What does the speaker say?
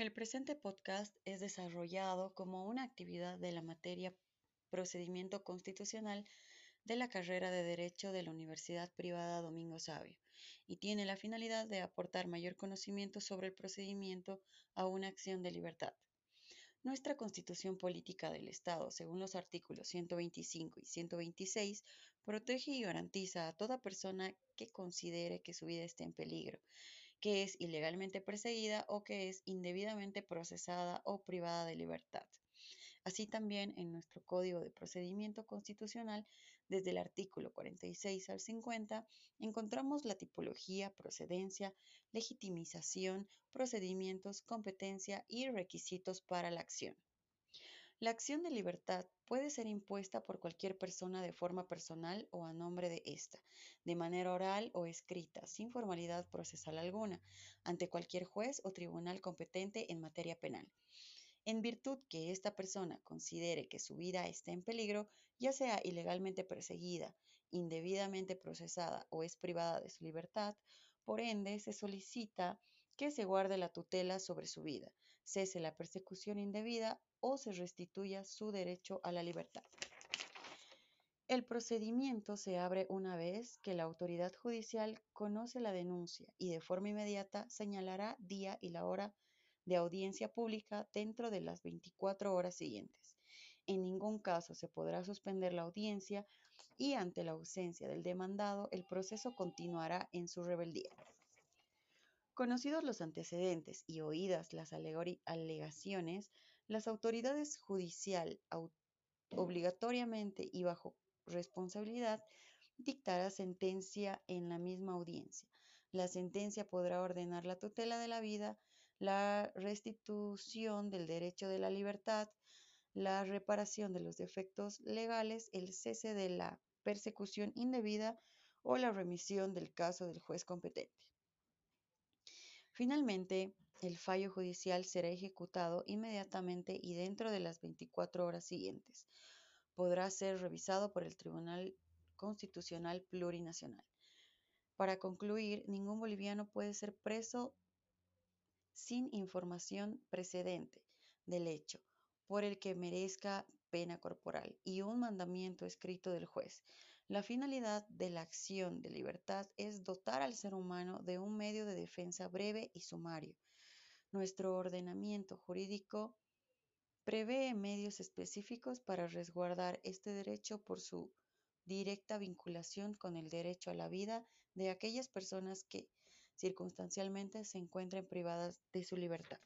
El presente podcast es desarrollado como una actividad de la materia Procedimiento Constitucional de la carrera de Derecho de la Universidad Privada Domingo Sabio y tiene la finalidad de aportar mayor conocimiento sobre el procedimiento a una acción de libertad. Nuestra Constitución Política del Estado, según los artículos 125 y 126, protege y garantiza a toda persona que considere que su vida esté en peligro que es ilegalmente perseguida o que es indebidamente procesada o privada de libertad. Así también en nuestro Código de Procedimiento Constitucional, desde el artículo 46 al 50, encontramos la tipología, procedencia, legitimización, procedimientos, competencia y requisitos para la acción. La acción de libertad puede ser impuesta por cualquier persona de forma personal o a nombre de ésta, de manera oral o escrita, sin formalidad procesal alguna, ante cualquier juez o tribunal competente en materia penal. En virtud que esta persona considere que su vida está en peligro, ya sea ilegalmente perseguida, indebidamente procesada o es privada de su libertad, por ende se solicita que se guarde la tutela sobre su vida, cese la persecución indebida o se restituya su derecho a la libertad. El procedimiento se abre una vez que la autoridad judicial conoce la denuncia y de forma inmediata señalará día y la hora de audiencia pública dentro de las 24 horas siguientes. En ningún caso se podrá suspender la audiencia y ante la ausencia del demandado el proceso continuará en su rebeldía. Conocidos los antecedentes y oídas las alegaciones, las autoridades judicial obligatoriamente y bajo responsabilidad dictará sentencia en la misma audiencia. La sentencia podrá ordenar la tutela de la vida, la restitución del derecho de la libertad, la reparación de los defectos legales, el cese de la persecución indebida o la remisión del caso del juez competente. Finalmente, el fallo judicial será ejecutado inmediatamente y dentro de las 24 horas siguientes. Podrá ser revisado por el Tribunal Constitucional Plurinacional. Para concluir, ningún boliviano puede ser preso sin información precedente del hecho por el que merezca pena corporal y un mandamiento escrito del juez. La finalidad de la acción de libertad es dotar al ser humano de un medio de defensa breve y sumario. Nuestro ordenamiento jurídico prevé medios específicos para resguardar este derecho por su directa vinculación con el derecho a la vida de aquellas personas que circunstancialmente se encuentren privadas de su libertad.